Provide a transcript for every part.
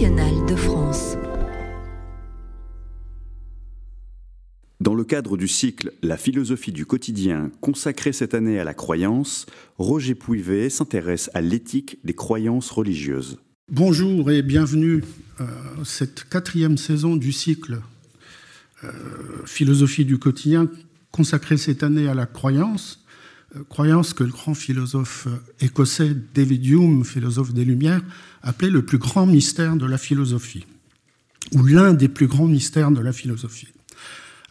nationale de France. Dans le cadre du cycle La philosophie du quotidien consacré cette année à la croyance, Roger Pouivet s'intéresse à l'éthique des croyances religieuses. Bonjour et bienvenue à cette quatrième saison du cycle euh, Philosophie du quotidien consacré cette année à la croyance. Euh, croyance que le grand philosophe écossais David Hume, philosophe des Lumières, appelait le plus grand mystère de la philosophie, ou l'un des plus grands mystères de la philosophie.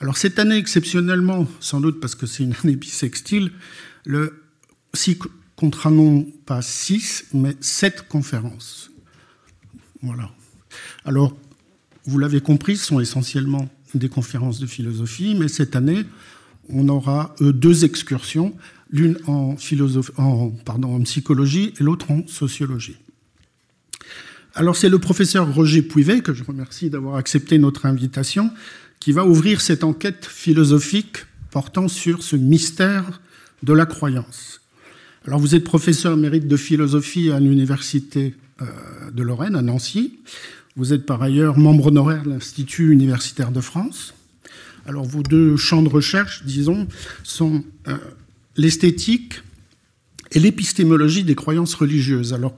Alors cette année, exceptionnellement, sans doute parce que c'est une année bisextile, le cycle comptera non pas six, mais sept conférences. Voilà. Alors, vous l'avez compris, ce sont essentiellement des conférences de philosophie, mais cette année, on aura euh, deux excursions, l'une en, en, psychologie et l'autre en sociologie. Alors c'est le professeur Roger Pouivet, que je remercie d'avoir accepté notre invitation, qui va ouvrir cette enquête philosophique portant sur ce mystère de la croyance. Alors vous êtes professeur mérite de philosophie à l'université euh, de Lorraine, à Nancy. Vous êtes par ailleurs membre honoraire de l'Institut universitaire de France. Alors vos deux champs de recherche, disons, sont euh, l'esthétique et l'épistémologie des croyances religieuses. Alors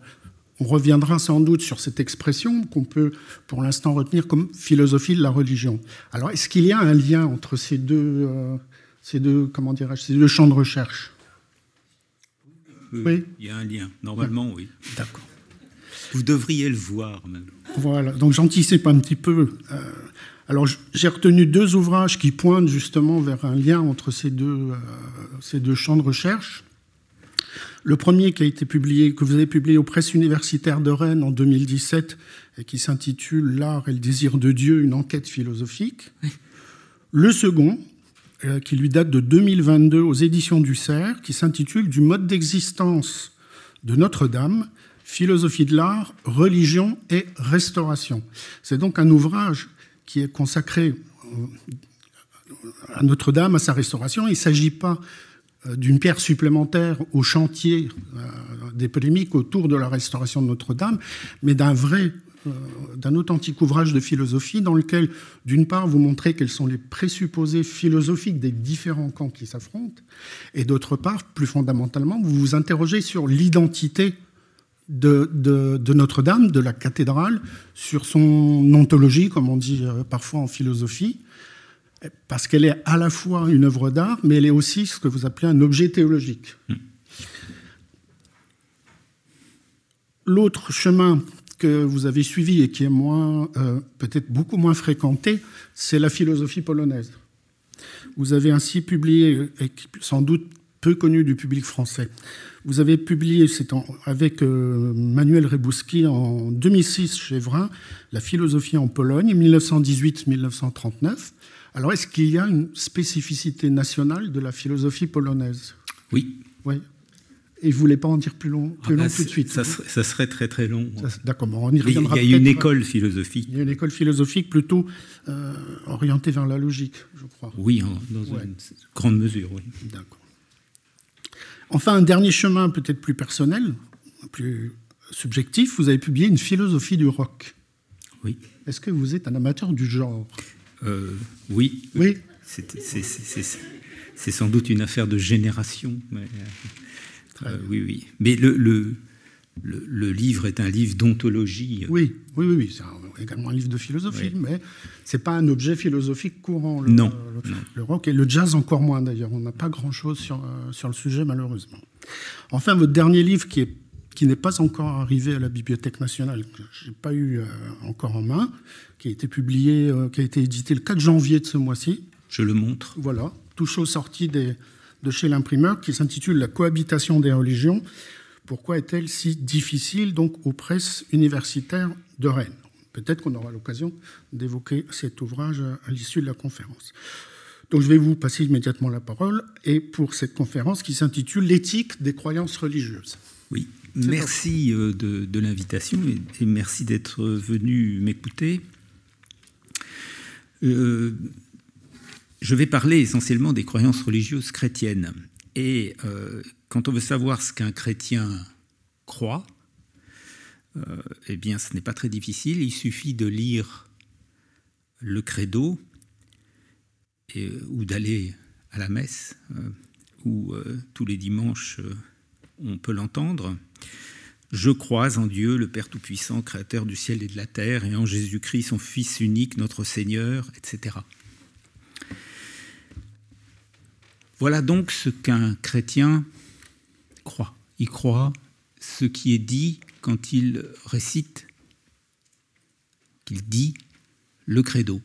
on reviendra sans doute sur cette expression qu'on peut pour l'instant retenir comme philosophie de la religion. Alors, est-ce qu'il y a un lien entre ces deux, euh, ces deux, comment ces deux champs de recherche? Oui, Il y a un lien. Normalement, oui. D'accord. Vous devriez le voir même. Voilà. Donc, j'anticipe un petit peu. Euh, alors, j'ai retenu deux ouvrages qui pointent justement vers un lien entre ces deux, euh, ces deux champs de recherche. Le premier qui a été publié, que vous avez publié aux presses universitaires de Rennes en 2017 et qui s'intitule L'art et le désir de Dieu, une enquête philosophique. Le second, euh, qui lui date de 2022 aux éditions du Cerf, qui s'intitule Du mode d'existence de Notre-Dame, philosophie de l'art, religion et restauration. C'est donc un ouvrage qui est consacré euh, à Notre-Dame, à sa restauration. Il ne s'agit pas euh, d'une pierre supplémentaire au chantier euh, des polémiques autour de la restauration de Notre-Dame, mais d'un vrai, d'un authentique ouvrage de philosophie dans lequel, d'une part, vous montrez quels sont les présupposés philosophiques des différents camps qui s'affrontent, et d'autre part, plus fondamentalement, vous vous interrogez sur l'identité de, de Notre-Dame, de la cathédrale, sur son ontologie, comme on dit parfois en philosophie, parce qu'elle est à la fois une œuvre d'art, mais elle est aussi ce que vous appelez un objet théologique. Hmm. L'autre chemin que vous avez suivi et qui est moins, euh, peut-être beaucoup moins fréquenté, c'est la philosophie polonaise. Vous avez ainsi publié, et sans doute peu connu du public français, vous avez publié avec euh, Manuel Rebouski en 2006 chez Vrin, La philosophie en Pologne, 1918-1939. Alors, est-ce qu'il y a une spécificité nationale de la philosophie polonaise? Oui. Oui. Et vous ne voulez pas en dire plus long, plus long tout de suite ça serait, très très long. D'accord, on y reviendra. Il y a une école philosophique. Il y a une école philosophique plutôt euh, orientée vers la logique, je crois. Oui, dans une grande mesure, oui. D'accord. Enfin, un dernier chemin peut-être plus personnel, plus subjectif, vous avez publié une philosophie du rock. Oui. Est-ce que vous êtes un amateur du genre? Euh, oui. Oui. C'est sans doute une affaire de génération. Mais, euh, oui, oui. Mais le, le, le, livre est un livre d'ontologie. Oui, oui, oui, c'est également un livre de philosophie, mais c'est pas un objet philosophique courant. Le, non, le, rock et le jazz encore moins d'ailleurs. On n'a pas grand-chose sur, euh, sur le sujet malheureusement. Enfin, votre dernier livre qui est qui n'est pas encore arrivé à la Bibliothèque nationale, que je n'ai pas eu encore en main, qui a été publié, euh, qui a été édité le 4 janvier de ce mois-ci. Je le montre. Voilà, tout chaud sorti de chez l'imprimeur, qui s'intitule La cohabitation des religions. Pourquoi est-elle si difficile donc aux presses universitaires de Rennes? Peut-être qu'on aura l'occasion d'évoquer cet ouvrage à l'issue de la conférence. Donc je vais vous passer immédiatement la parole et pour cette conférence qui s'intitule L'éthique des croyances religieuses. Oui, merci euh, de, l'invitation et merci d'être venu m'écouter. Euh, je vais parler essentiellement des croyances religieuses chrétiennes. Et euh, quand on veut savoir ce qu'un chrétien croit, eh bien, ce n'est pas très difficile. Il suffit de lire le credo ou d'aller à la messe, où tous les dimanches on peut l'entendre. Je crois en Dieu, le Père Tout-Puissant, Créateur du ciel et de la terre, et en Jésus-Christ, son Fils unique, notre Seigneur, etc. Voilà donc ce qu'un chrétien Il croit ce qui est dit quand il récite, qu'il dit le credo.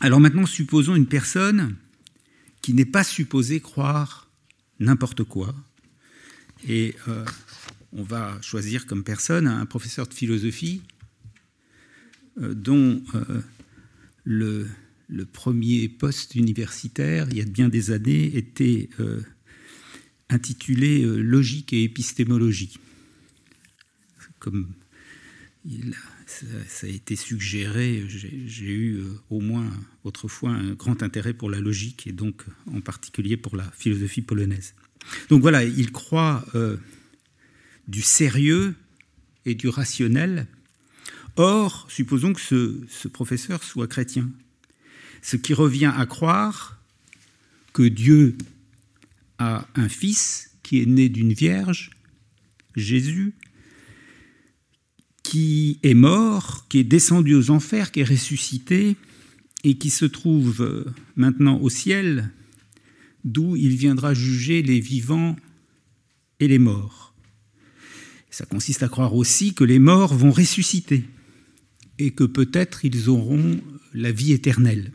Alors maintenant, supposons une personne qui n'est pas supposée croire n'importe quoi. Et euh, on va choisir comme personne un professeur de philosophie euh, dont euh, le, premier poste universitaire, il y a bien des années, était intitulé Logique et épistémologie. Comme ça, a été suggéré, j'ai eu au moins autrefois un grand intérêt pour la logique et donc en particulier pour la philosophie polonaise. Donc voilà, il croit du sérieux et du rationnel. Or, supposons que ce, professeur soit chrétien, ce qui revient à croire que Dieu a un fils qui est né d'une vierge, Jésus, qui est mort, qui est descendu aux enfers, qui est ressuscité et qui se trouve maintenant au ciel, d'où il viendra juger les vivants et les morts. Ça consiste à croire aussi que les morts vont ressusciter et que peut-être ils auront la vie éternelle.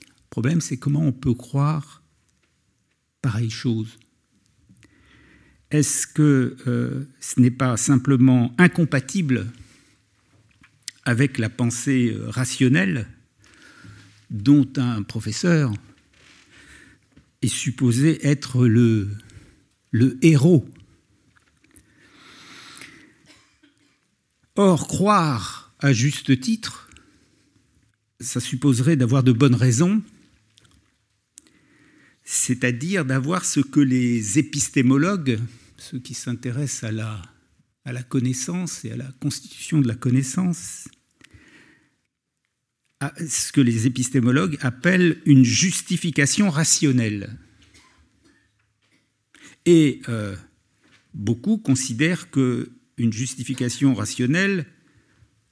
Le problème, c'est comment on peut croire pareille chose. Est-ce que euh, ce n'est pas simplement incompatible avec la pensée euh, rationnelle dont un professeur est supposé être le, le héros? Or, croire à juste titre, ça supposerait d'avoir de bonnes raisons, c'est-à-dire d'avoir ce que les épistémologues, ceux qui s'intéressent à la, connaissance et à la constitution de la connaissance, ce que les épistémologues appellent une justification rationnelle. Et euh, beaucoup considèrent que une justification rationnelle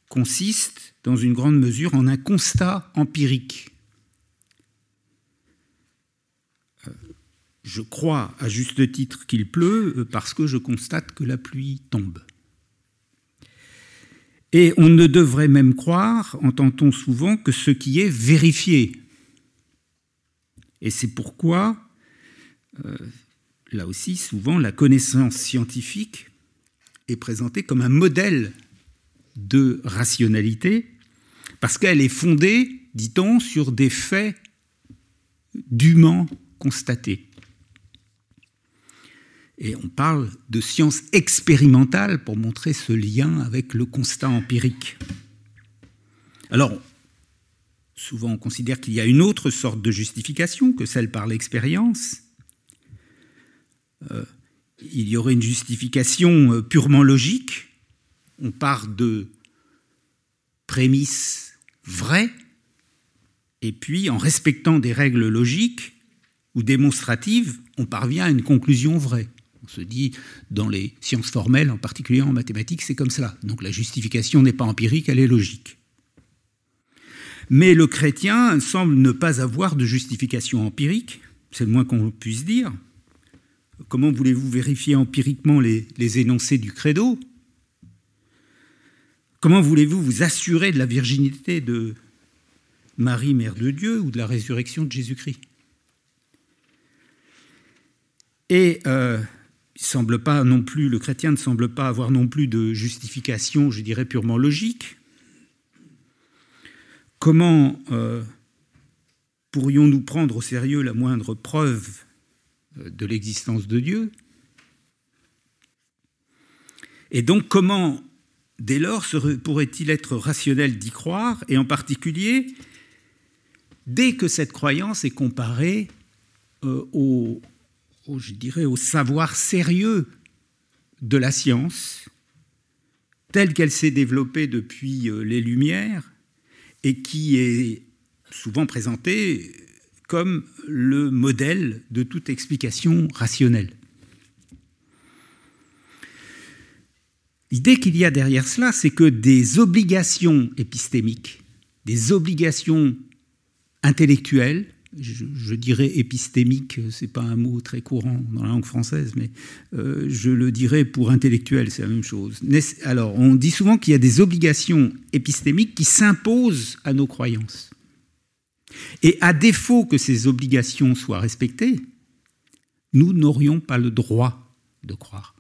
consiste, dans une grande mesure, en un constat empirique. Je crois à juste titre qu'il pleut euh, parce que je constate que la pluie tombe. Et on ne devrait même croire, entend-on souvent, que ce qui est vérifié. Et c'est pourquoi, euh, là aussi, souvent, la connaissance scientifique est présentée comme un modèle de rationalité, parce qu'elle est fondée, dit-on, sur des faits dûment constatés. Et on parle de science expérimentale pour montrer ce lien avec le constat empirique. Alors, souvent on considère qu'il y a une autre sorte de justification que celle par l'expérience. Euh, il y aurait une justification euh, purement logique. On part de prémices vraies, et puis en respectant des règles logiques ou démonstratives, on parvient à une conclusion vraie. On se dit, dans les sciences formelles, en particulier en mathématiques, c'est comme cela. Donc la justification n'est pas empirique, elle est logique. Mais le chrétien semble ne pas avoir de justification empirique, c'est le moins qu'on puisse dire. Comment voulez-vous vérifier empiriquement les, énoncés du credo? Comment voulez-vous vous assurer de la virginité de Marie, Mère de Dieu, ou de la résurrection de Jésus-Christ? Et euh, semble pas non plus, le chrétien ne semble pas avoir non plus de justification, je dirais purement logique. Comment euh, pourrions-nous prendre au sérieux la moindre preuve euh, de l'existence de Dieu? Et donc comment, dès lors, pourrait-il être rationnel d'y croire, et en particulier dès que cette croyance est comparée euh, au, je dirais, au savoir sérieux de la science telle qu'elle s'est développée depuis les Lumières et qui est souvent présentée comme le modèle de toute explication rationnelle. L'idée qu'il y a derrière cela, c'est que des obligations épistémiques, des obligations intellectuelles, je, dirais épistémique, c'est pas un mot très courant dans la langue française, mais euh, je le dirais pour intellectuel, c'est la même chose. Alors, on dit souvent qu'il y a des obligations épistémiques qui s'imposent à nos croyances. Et à défaut que ces obligations soient respectées, nous n'aurions pas le droit de croire.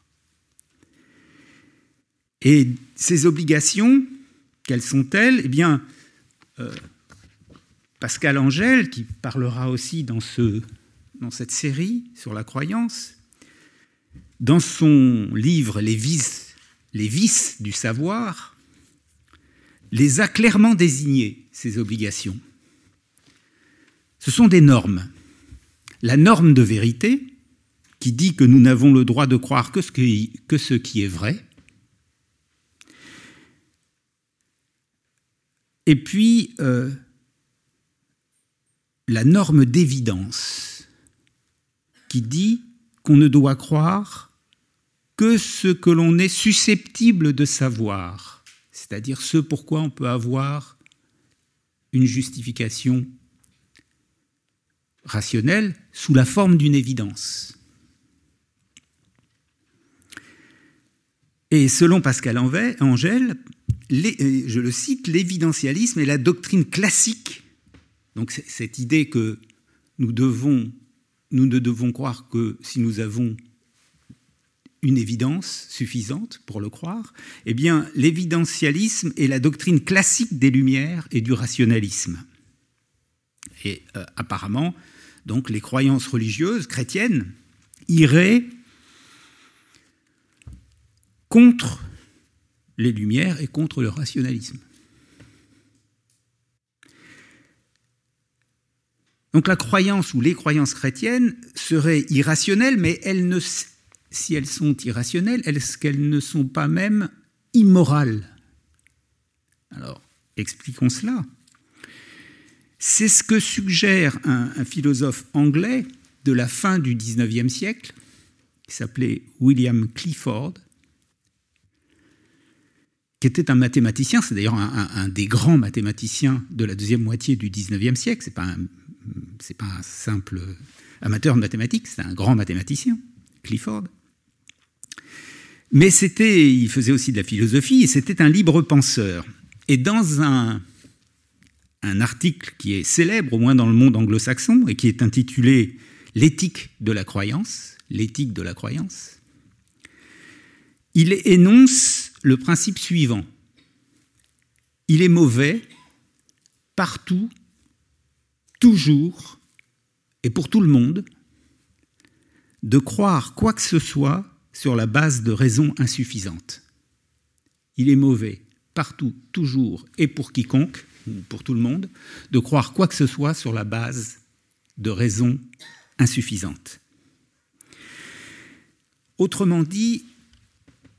Et ces obligations, quelles sont-elles? Eh bien, euh, Pascal Angèle, qui parlera aussi dans, ce, dans cette série sur la croyance, dans son livre Les vices, du savoir, les a clairement désignées, ces obligations. Ce sont des normes. La norme de vérité, qui dit que nous n'avons le droit de croire que ce qui, que ce qui est vrai, Et puis, euh, la norme d'évidence qui dit qu'on ne doit croire que ce que l'on est susceptible de savoir, c'est-à-dire ce pourquoi on peut avoir une justification rationnelle sous la forme d'une évidence. Et selon Pascal Angèle, euh, je le cite, l'évidentialisme est la doctrine classique. Donc cette idée que nous, devons, nous ne devons croire que si nous avons une évidence suffisante pour le croire, eh bien l'évidentialisme est la doctrine classique des Lumières et du rationalisme. Et euh, apparemment, donc les croyances religieuses chrétiennes iraient contre les Lumières et contre le rationalisme. Donc la croyance ou les croyances chrétiennes seraient irrationnelles, mais elles ne, si elles sont irrationnelles, est-ce qu'elles ne sont pas même immorales. Alors, expliquons cela. C'est ce que suggère un, un, philosophe anglais de la fin du XIXe siècle, qui s'appelait William Clifford, qui était un mathématicien, c'est d'ailleurs un, des grands mathématiciens de la deuxième moitié du XIXe siècle, ce n'est pas, pas, un simple amateur de mathématiques, c'est un grand mathématicien, Clifford. Mais c'était, il faisait aussi de la philosophie et c'était un libre penseur. Et dans un, un article qui est célèbre, au moins dans le monde anglo-saxon, et qui est intitulé L'éthique de la croyance, l'éthique de la croyance, il énonce le principe suivant. Il est mauvais partout, toujours et pour tout le monde de croire quoi que ce soit sur la base de raisons insuffisantes. Il est mauvais partout, toujours et pour quiconque, ou pour tout le monde, de croire quoi que ce soit sur la base de raisons insuffisantes. Autrement dit,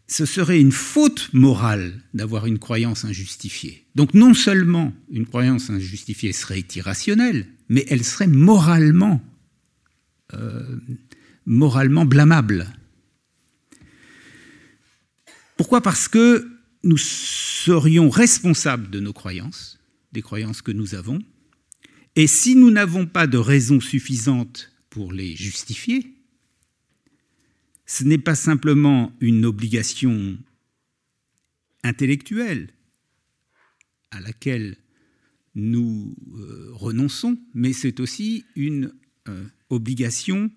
ce serait une faute morale d'avoir une croyance injustifiée. Donc non seulement une croyance injustifiée serait irrationnelle, mais elle serait moralement, euh, moralement blâmable. Pourquoi? Parce que nous serions responsables de nos croyances, des croyances que nous avons, et si nous n'avons pas de raison suffisante pour les justifier, ce n'est pas simplement une obligation intellectuelle à laquelle nous euh, renonçons, mais c'est aussi une euh, obligation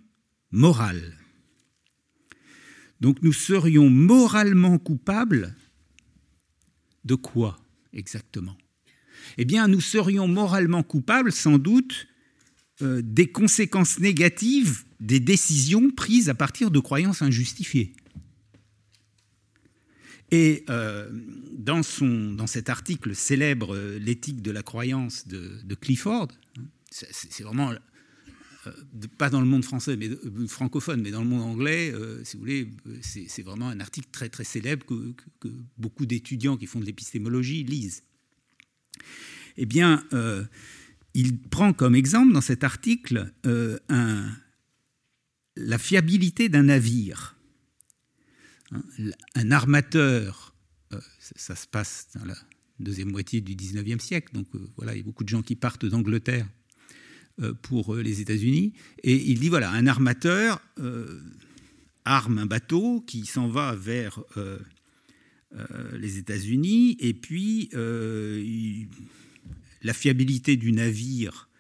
morale. Donc nous serions moralement coupables de quoi exactement? Eh bien, nous serions moralement coupables sans doute euh, des conséquences négatives des décisions prises à partir de croyances injustifiées. Et euh, dans, son, dans cet article célèbre, euh, L'éthique de la croyance de, Clifford, c'est vraiment pas dans le monde français, mais francophone, mais dans le monde anglais, si vous voulez, c'est vraiment un article très très célèbre que, beaucoup d'étudiants qui font de l'épistémologie lisent. Eh bien, il prend comme exemple dans cet article la fiabilité d'un navire. Hein, un armateur, ça se passe dans la deuxième moitié du 19e siècle. Donc euh, voilà, il y a beaucoup de gens qui partent d'Angleterre euh, pour euh, les États-Unis. Et il dit voilà, un armateur arme un bateau qui s'en va vers les États-Unis, et puis la fiabilité du navire,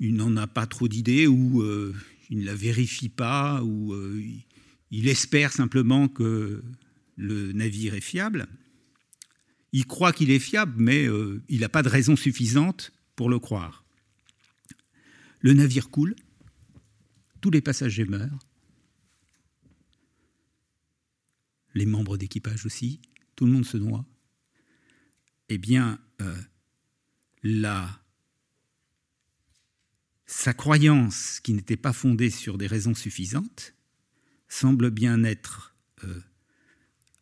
il n'en a pas trop d'idées, ou il ne la vérifie pas, ou espère simplement que le navire est fiable il croit qu'il est fiable, mais euh, il n'a pas de raison suffisante pour le croire. Le navire coule, tous les passagers meurent, les membres d'équipage aussi, tout le monde se noie. Eh bien, euh, sa croyance, qui n'était pas fondée sur des raisons suffisantes, semble bien être euh,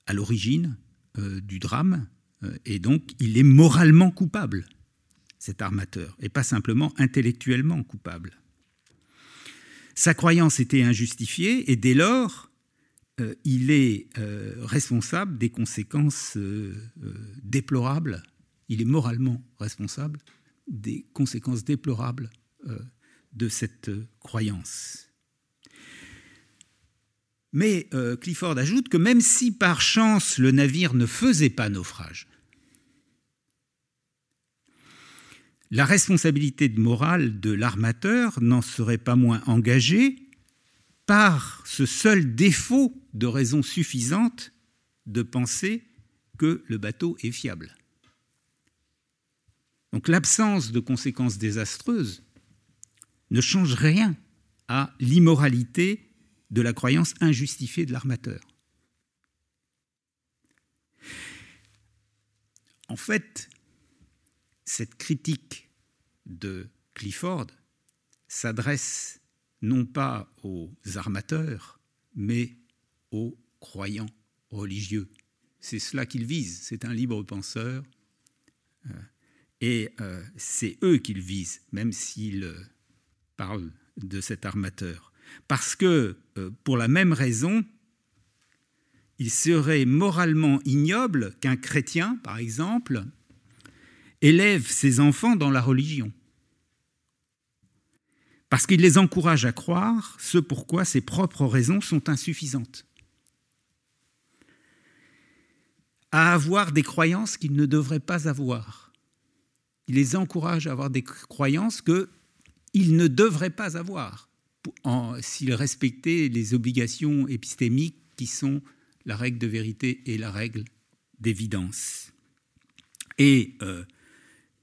à l'origine du drame euh, et donc, il est moralement coupable, cet armateur, et pas simplement intellectuellement coupable. Sa croyance était injustifiée, et dès lors, euh, il est euh, responsable des conséquences déplorables, il est moralement responsable des conséquences déplorables de cette croyance. Mais euh, Clifford ajoute que même si par chance le navire ne faisait pas naufrage, la responsabilité morale de l'armateur n'en serait pas moins engagée par ce seul défaut de raison suffisante de penser que le bateau est fiable. Donc l'absence de conséquences désastreuses ne change rien à l'immoralité de la croyance injustifiée de l'armateur. En fait, cette critique de Clifford s'adresse non pas aux armateurs, mais aux croyants religieux. C'est cela qu'il vise. C'est un libre penseur. Euh, et euh, c'est eux qu'il vise, même s'il euh, parle de cet armateur. Parce que, euh, pour la même raison, il serait moralement ignoble qu'un chrétien, par exemple, élève ses enfants dans la religion. Parce qu'il les encourage à croire ce pourquoi ses propres raisons sont insuffisantes. À avoir des croyances qu'ils ne devraient pas avoir. Il les encourage à avoir des croyances qu'ils ne devraient pas avoir s'il respectait les obligations épistémiques qui sont la règle de vérité et la règle d'évidence. Et euh,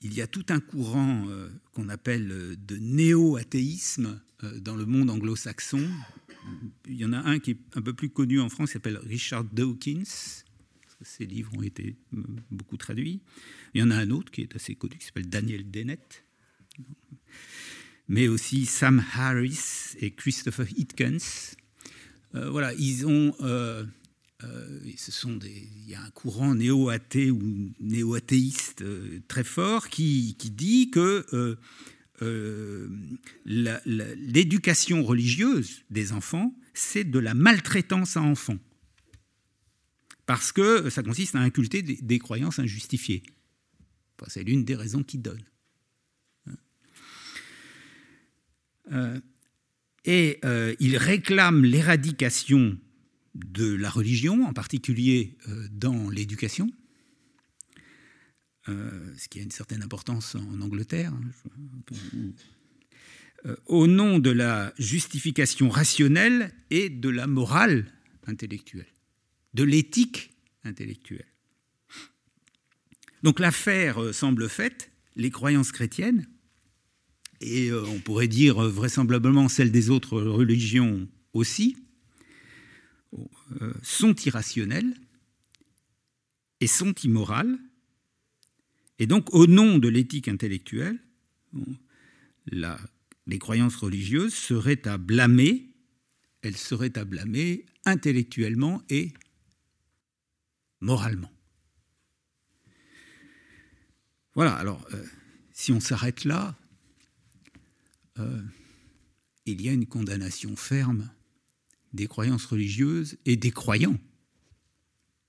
il y a tout un courant euh, qu'on appelle euh, de néo-athéisme dans le monde anglo-saxon. Il y en a un qui est un peu plus connu en France, qui s'appelle Richard Dawkins. Ses livres ont été beaucoup traduits. Il y en a un autre qui est assez connu, qui s'appelle Daniel Dennett mais aussi Sam Harris et Christopher Hitkens. Euh, voilà, ils ont, euh, euh, ce sont il y a un courant néo-athée ou néo-athéiste très fort qui, qui dit que l'éducation religieuse des enfants, c'est de la maltraitance à enfants. Parce que ça consiste à inculter des, des croyances injustifiées. Enfin, c'est l'une des raisons qu'ils donnent. Euh, et euh, il réclame l'éradication de la religion, en particulier euh, dans l'éducation, ce qui a une certaine importance en Angleterre, hein, au nom de la justification rationnelle et de la morale intellectuelle, de l'éthique intellectuelle. Donc l'affaire semble faite, les croyances chrétiennes et euh, on pourrait dire euh, vraisemblablement celles des autres religions aussi, euh, sont irrationnelles et sont immorales. Et donc, au nom de l'éthique intellectuelle, les croyances religieuses seraient à blâmer, elles seraient à blâmer intellectuellement et moralement. Voilà, alors si on s'arrête là, euh, il y a une condamnation ferme des croyances religieuses et des croyants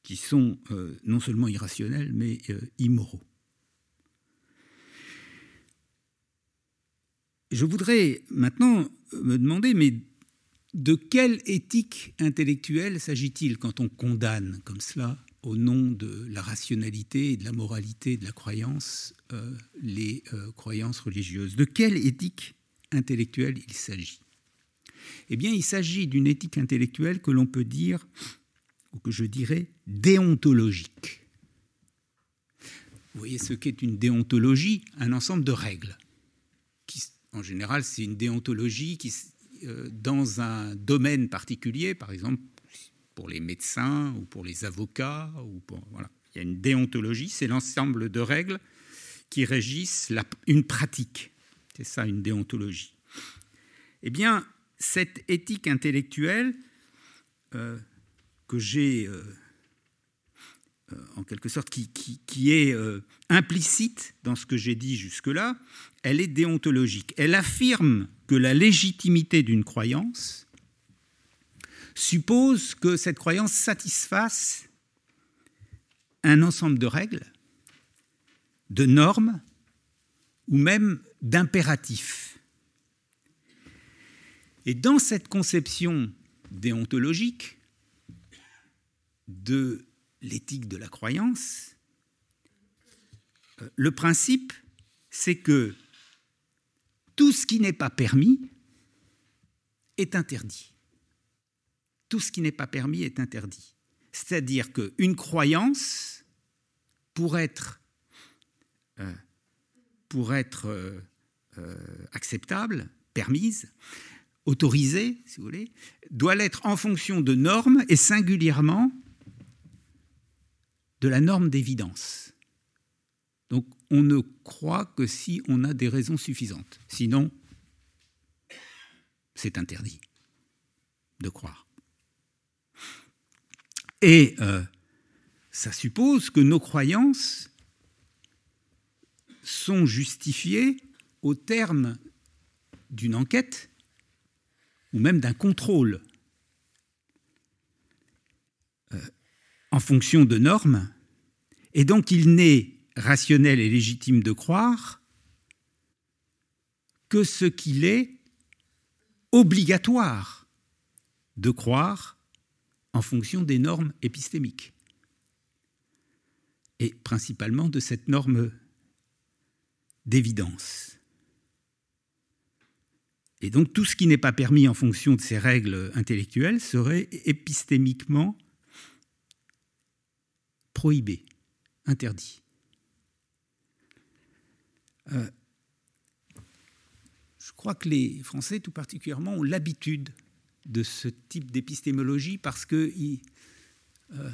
qui sont euh, non seulement irrationnels, mais immoraux. Je voudrais maintenant me demander, mais de quelle éthique intellectuelle s'agit-il quand on condamne comme cela, au nom de la rationalité et de la moralité de la croyance, euh, les euh, croyances religieuses? De quelle éthique intellectuelle il s'agit Eh bien, il s'agit d'une éthique intellectuelle que l'on peut dire, ou que je dirais, déontologique. Vous voyez ce qu'est une déontologie? Un ensemble de règles. Qui, en général, c'est une déontologie qui, euh, dans un domaine particulier, par exemple pour les médecins ou pour les avocats. Il y a une déontologie, c'est l'ensemble de règles qui régissent une pratique. C'est ça une déontologie. Eh bien, cette éthique intellectuelle euh, que j'ai, euh, en quelque sorte, qui est implicite dans ce que j'ai dit jusque-là, elle est déontologique. Elle affirme que la légitimité d'une croyance suppose que cette croyance satisfasse un ensemble de règles, de normes ou même d'impératifs. Et dans cette conception déontologique de l'éthique de la croyance, euh, le principe, c'est que tout ce qui n'est pas permis est interdit. Tout ce qui n'est pas permis est interdit. C'est-à-dire qu'une croyance, pour être, euh, pour être euh, euh, acceptable, permise, autorisée, si vous voulez, doit l'être en fonction de normes et singulièrement de la norme d'évidence. Donc on ne croit que si on a des raisons suffisantes. Sinon, c'est interdit de croire. Et euh, ça suppose que nos croyances sont justifiées au terme d'une enquête ou même d'un contrôle euh, en fonction de normes. Et donc il n'est rationnel et légitime de croire que ce qu'il est obligatoire de croire en fonction des normes épistémiques, et principalement de cette norme d'évidence. Et donc tout ce qui n'est pas permis en fonction de ces règles intellectuelles serait épistémiquement prohibé, interdit. Euh, je crois que les Français, tout particulièrement, ont l'habitude de ce type d'épistémologie parce que euh,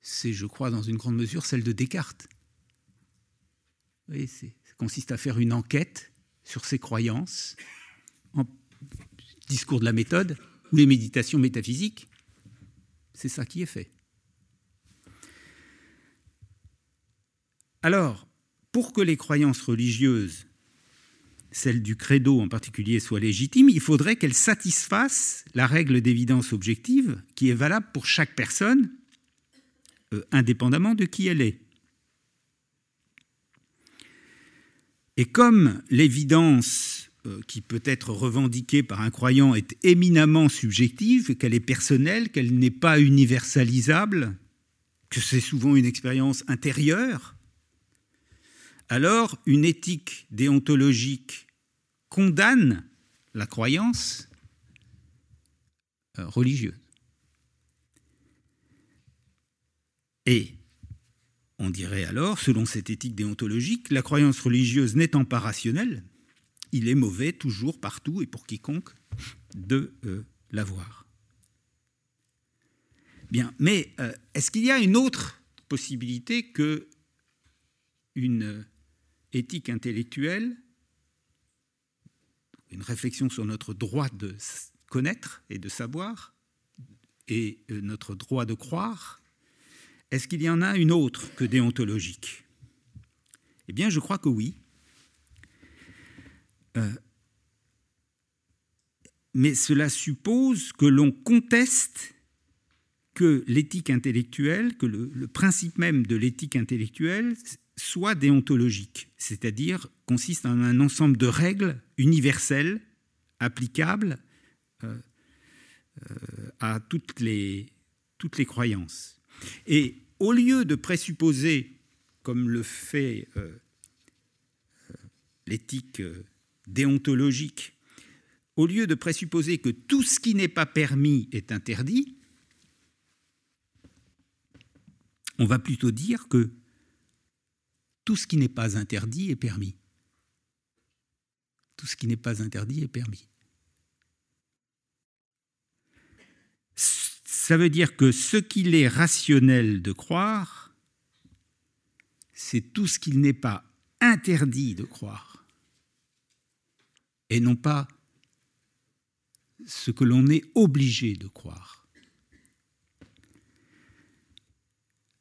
c'est, je crois, dans une grande mesure celle de Descartes. Ça consiste à faire une enquête sur ses croyances, en discours de la méthode ou les méditations métaphysiques. C'est ça qui est fait. Alors, pour que les croyances religieuses, celles du credo en particulier, soient légitimes, il faudrait qu'elles satisfassent la règle d'évidence objective qui est valable pour chaque personne, euh, indépendamment de qui elle est. Et comme l'évidence euh, qui peut être revendiquée par un croyant est éminemment subjective, qu'elle est personnelle, qu'elle n'est pas universalisable, que c'est souvent une expérience intérieure, alors une éthique déontologique condamne la croyance euh, religieuse. Et on dirait alors, selon cette éthique déontologique, la croyance religieuse n'étant pas rationnelle, il est mauvais toujours, partout et pour quiconque de euh, l'avoir. Bien, mais euh, est-ce qu'il y a une autre possibilité que une éthique intellectuelle une réflexion sur notre droit de connaître et de savoir, et euh, notre droit de croire, est-ce qu'il y en a une autre que déontologique? Eh bien, je crois que oui. Euh, mais cela suppose que l'on conteste que l'éthique intellectuelle, que le, principe même de l'éthique intellectuelle soit déontologique, c'est-à-dire consiste en un ensemble de règles universelles, applicables euh, euh, à toutes les, toutes les croyances. Et au lieu de présupposer, comme le fait euh, l'éthique déontologique, au lieu de présupposer que tout ce qui n'est pas permis est interdit, on va plutôt dire que tout ce qui n'est pas interdit est permis. Tout ce qui n'est pas interdit est permis. Ça veut dire que ce qu'il est rationnel de croire, c'est tout ce qu'il n'est pas interdit de croire, et non pas ce que l'on est obligé de croire.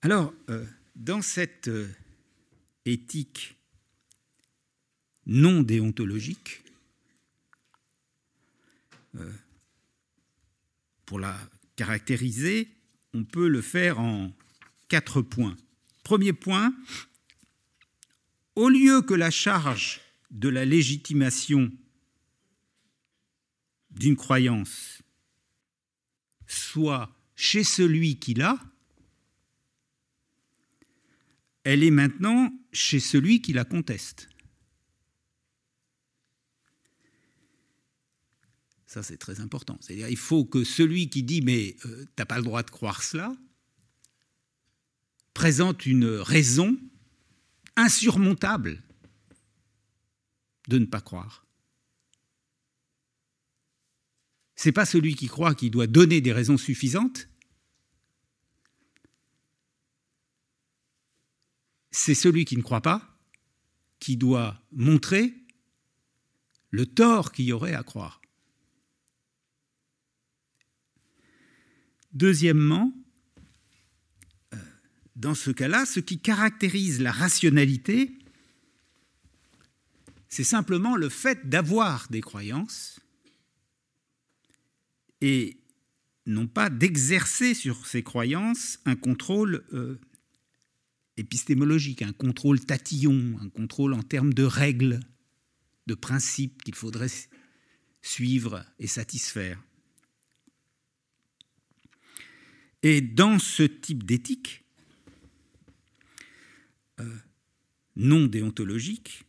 Alors, euh, dans cette euh, éthique non déontologique, euh, pour la caractériser, on peut le faire en quatre points. Premier point, au lieu que la charge de la légitimation d'une croyance soit chez celui qui l'a, elle est maintenant chez celui qui la conteste. Ça, c'est très important. C'est-à-dire il faut que celui qui dit mais euh, tu n'as pas le droit de croire cela présente une raison insurmontable de ne pas croire. C'est pas celui qui croit qui doit donner des raisons suffisantes, c'est celui qui ne croit pas qui doit montrer le tort qu'il y aurait à croire. Deuxièmement, euh, dans ce cas-là, ce qui caractérise la rationalité, c'est simplement le fait d'avoir des croyances et non pas d'exercer sur ces croyances un contrôle euh, épistémologique, un contrôle tatillon, un contrôle en termes de règles, de principes qu'il faudrait suivre et satisfaire. Et dans ce type d'éthique euh, non déontologique,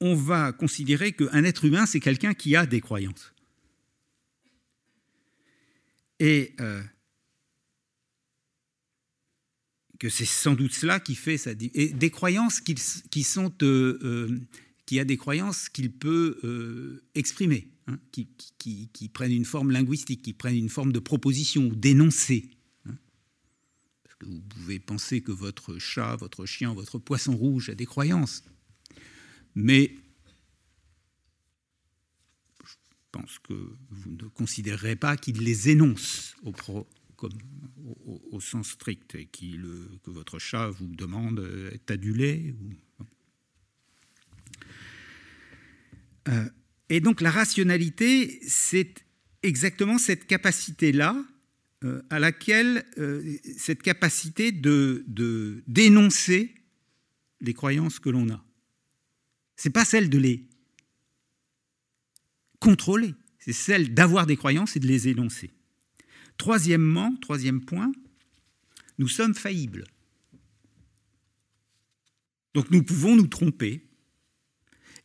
on va considérer qu'un être humain, c'est quelqu'un qui a des croyances. Et euh, que c'est sans doute cela qui fait sa et des croyances qui, qui sont euh, qui a des croyances qu'il peut exprimer, hein, qui, prennent une forme linguistique, qui prennent une forme de proposition ou d'énoncé. Hein. Vous pouvez penser que votre chat, votre chien, votre poisson rouge a des croyances, mais je pense que vous ne considérerez pas qu'il les énonce au, sens strict, et que votre chat vous demande euh, est adulé. Euh, et donc la rationalité, c'est exactement cette capacité-là euh, à laquelle euh, cette capacité de, dénoncer les croyances que l'on a. C'est pas celle de les contrôler, c'est celle d'avoir des croyances et de les énoncer. Troisièmement, troisième point, nous sommes faillibles. Donc nous pouvons nous tromper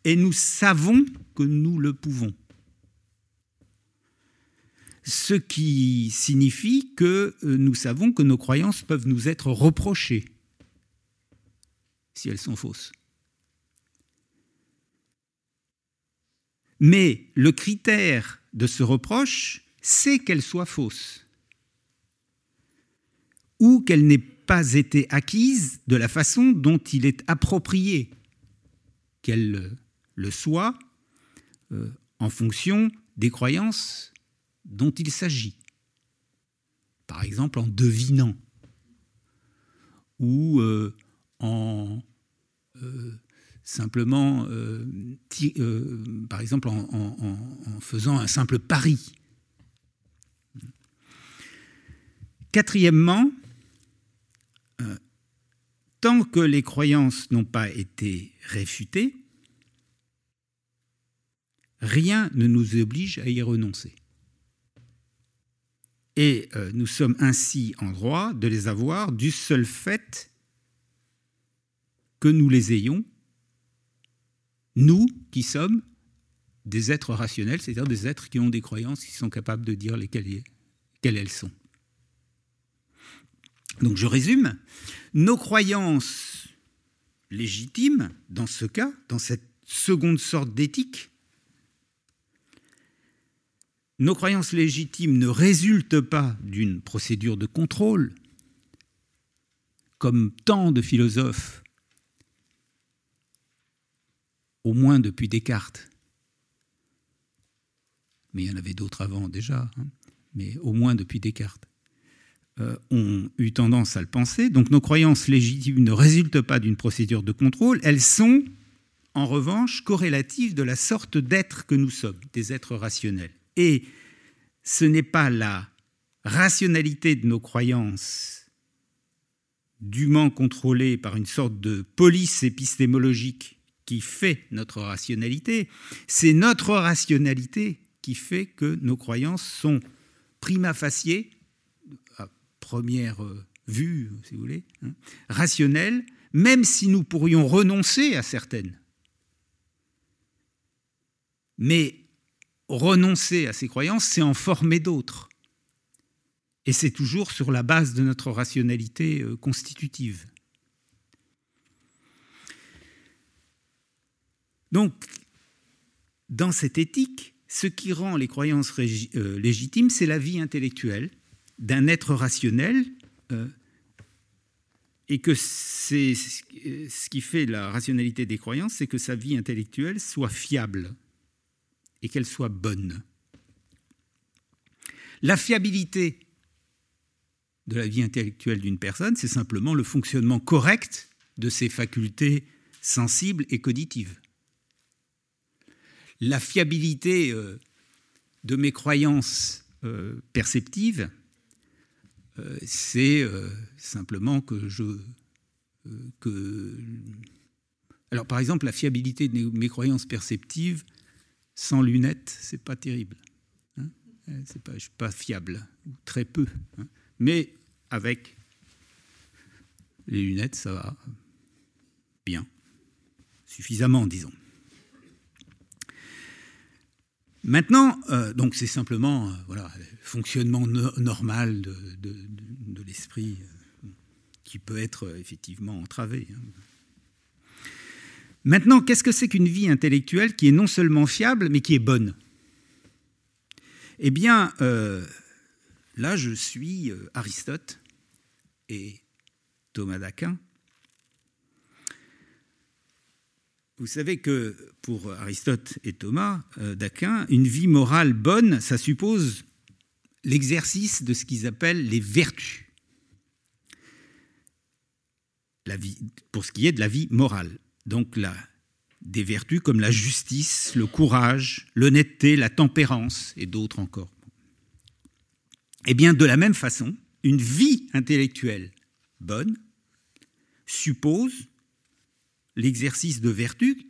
et nous savons que nous le pouvons. Ce qui signifie que euh, nous savons que nos croyances peuvent nous être reprochées si elles sont fausses. Mais le critère de ce reproche, c'est qu'elle soit fausse ou qu'elle n'ait pas été acquise de la façon dont il est approprié qu'elle le soit, en fonction des croyances dont il s'agit. Par exemple en devinant ou en simplement, en, faisant un simple pari. Quatrièmement, tant que les croyances n'ont pas été réfutées, rien ne nous oblige à y renoncer. Et euh, nous sommes ainsi en droit de les avoir du seul fait que nous les ayons, nous qui sommes des êtres rationnels, c'est-à-dire des êtres qui ont des croyances, qui sont capables de dire lesquelles, quelles elles sont. Donc je résume, nos croyances légitimes, dans ce cas, dans cette seconde sorte d'éthique, nos croyances légitimes ne résultent pas d'une procédure de contrôle, comme tant de philosophes, au moins depuis Descartes, mais il y en avait d'autres avant déjà, hein, mais au moins depuis Descartes, euh, ont eu tendance à le penser. Donc nos croyances légitimes ne résultent pas d'une procédure de contrôle, elles sont en revanche corrélatives de la sorte d'être que nous sommes, des êtres rationnels. Et ce n'est pas la rationalité de nos croyances dûment contrôlée par une sorte de police épistémologique qui fait notre rationalité, c'est notre rationalité qui fait que nos croyances sont prima facie première euh, vue, si vous voulez, hein, rationnelle, même si nous pourrions renoncer à certaines. Mais renoncer à ces croyances, c'est en former d'autres. Et c'est toujours sur la base de notre rationalité euh, constitutive. Donc, dans cette éthique, ce qui rend les croyances euh, légitimes, c'est la vie intellectuelle, d'un être rationnel euh, et que ce qui fait la rationalité des croyances, c'est que sa vie intellectuelle soit fiable et qu'elle soit bonne. La fiabilité de la vie intellectuelle d'une personne, c'est simplement le fonctionnement correct de ses facultés sensibles et cognitives. La fiabilité euh, de mes croyances euh, perceptives, euh, c'est simplement que je. Que... Alors, par exemple, la fiabilité de mes croyances perceptives, sans lunettes, c'est pas terrible. Hein c'est pas, fiable, très peu. Hein. Mais avec les lunettes, ça va bien, suffisamment, disons. Maintenant, euh, donc c'est simplement euh, voilà, le fonctionnement normal de, l'esprit euh, qui peut être effectivement entravé. Hein. Maintenant, qu'est-ce que c'est qu'une vie intellectuelle qui est non seulement fiable, mais qui est bonne? Eh bien, là, je suis Aristote et Thomas d'Aquin, Vous savez que pour Aristote et Thomas euh, d'Aquin, une vie morale bonne, ça suppose l'exercice de ce qu'ils appellent les vertus. Pour ce qui est de la vie morale. Donc des vertus comme la justice, le courage, l'honnêteté, la tempérance et d'autres encore. Eh bien, de la même façon, une vie intellectuelle bonne suppose l'exercice de vertu,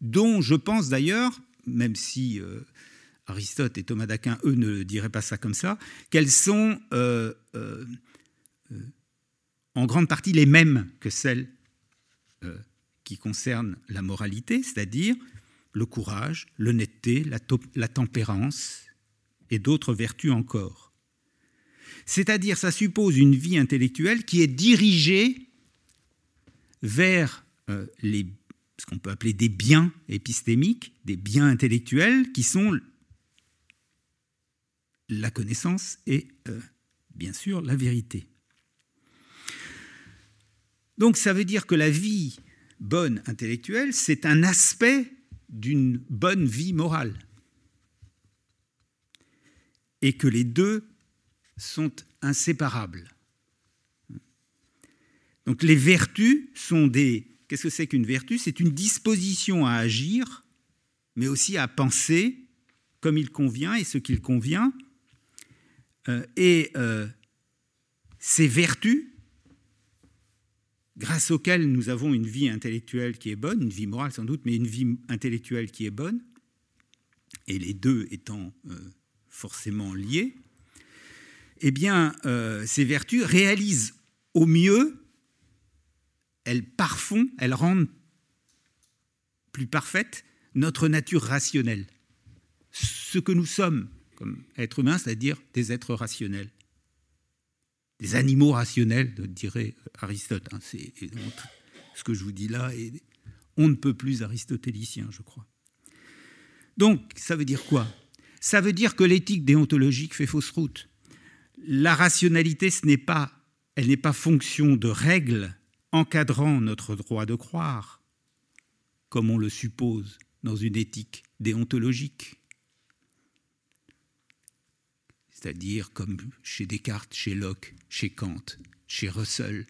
dont je pense d'ailleurs, même si euh, Aristote et Thomas d'Aquin, eux, ne diraient pas ça comme ça, qu'elles sont euh, euh, en grande partie les mêmes que celles qui concernent la moralité, c'est-à-dire le courage, l'honnêteté, la, la tempérance et d'autres vertus encore. C'est-à-dire, ça suppose une vie intellectuelle qui est dirigée vers euh, les, ce qu'on peut appeler des biens épistémiques, des biens intellectuels, qui sont la connaissance et euh, bien sûr la vérité. Donc ça veut dire que la vie bonne intellectuelle, c'est un aspect d'une bonne vie morale. Et que les deux sont inséparables. Donc les vertus sont des... Qu'est-ce que c'est qu'une vertu? C'est une disposition à agir, mais aussi à penser comme il convient et ce qu'il convient. Euh, et euh, ces vertus, grâce auxquelles nous avons une vie intellectuelle qui est bonne, une vie morale sans doute, mais une vie intellectuelle qui est bonne, et les deux étant euh, forcément liés, eh bien, ces vertus réalisent au mieux elles parfont, elles rendent plus parfaite notre nature rationnelle. Ce que nous sommes comme êtres humains, c'est-à-dire des êtres rationnels. Des animaux rationnels, dirait Aristote. Hein. C'est ce que je vous dis là on ne peut plus aristotélicien, je crois. Donc, ça veut dire quoi? Ça veut dire que l'éthique déontologique fait fausse route. La rationalité, ce n'est pas, elle n'est pas fonction de règles encadrant notre droit de croire, comme on le suppose dans une éthique déontologique. C'est-à-dire comme chez Descartes, chez Locke, chez Kant, chez Russell,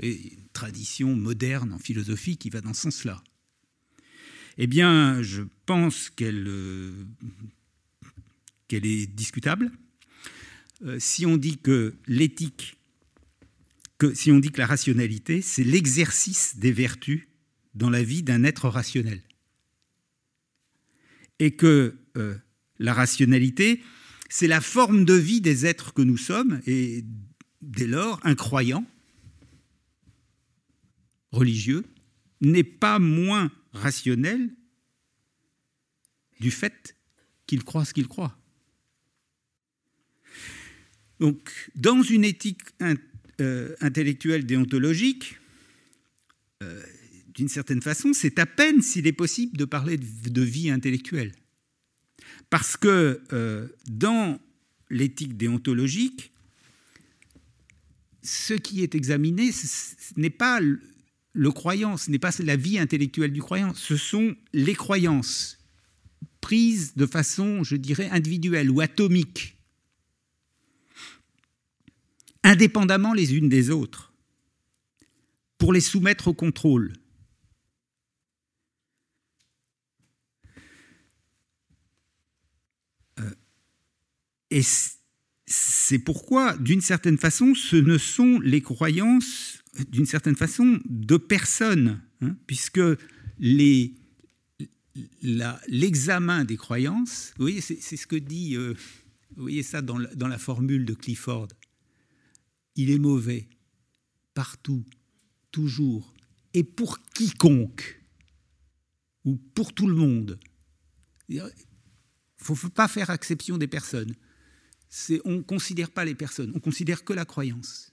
et une tradition moderne en philosophie qui va dans ce sens-là. Eh bien, je pense qu'elle euh, est discutable. Euh, si on dit que l'éthique que si on dit que la rationalité, c'est l'exercice des vertus dans la vie d'un être rationnel. Et que euh, la rationalité, c'est la forme de vie des êtres que nous sommes, et dès lors, un croyant religieux n'est pas moins rationnel du fait qu'il croit ce qu'il croit. Donc, dans une éthique euh, intellectuel déontologique, euh, d'une certaine façon, c'est à peine s'il est possible de parler de, vie intellectuelle. Parce que euh, dans l'éthique déontologique, ce qui est examiné, ce n'est pas le croyant, ce n'est pas la vie intellectuelle du croyant, ce sont les croyances prises de façon, je dirais, individuelle ou atomique indépendamment les unes des autres, pour les soumettre au contrôle. Et c'est pourquoi, d'une certaine façon, ce ne sont les croyances, d'une certaine façon, de personne, hein, puisque l'examen des croyances, vous voyez, c'est ce que dit, euh, vous voyez ça dans dans la formule de Clifford, il est mauvais partout, toujours, et pour quiconque, ou pour tout le monde. Il ne faut pas faire exception des personnes. On ne considère pas les personnes, on considère que la croyance.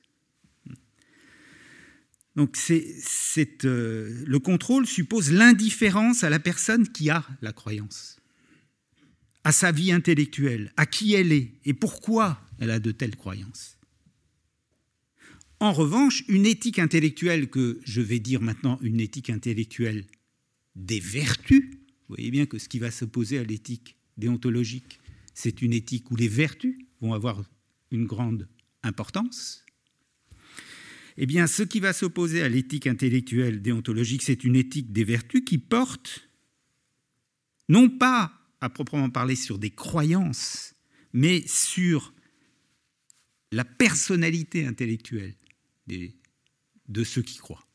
Donc euh, le contrôle suppose l'indifférence à la personne qui a la croyance, à sa vie intellectuelle, à qui elle est et pourquoi elle a de telles croyances. En revanche, une éthique intellectuelle que je vais dire maintenant une éthique intellectuelle des vertus, vous voyez bien que ce qui va s'opposer à l'éthique déontologique, c'est une éthique où les vertus vont avoir une grande importance. Eh bien, ce qui va s'opposer à l'éthique intellectuelle déontologique, c'est une éthique des vertus qui porte non pas à proprement parler sur des croyances, mais sur la personnalité intellectuelle de ceux qui croient.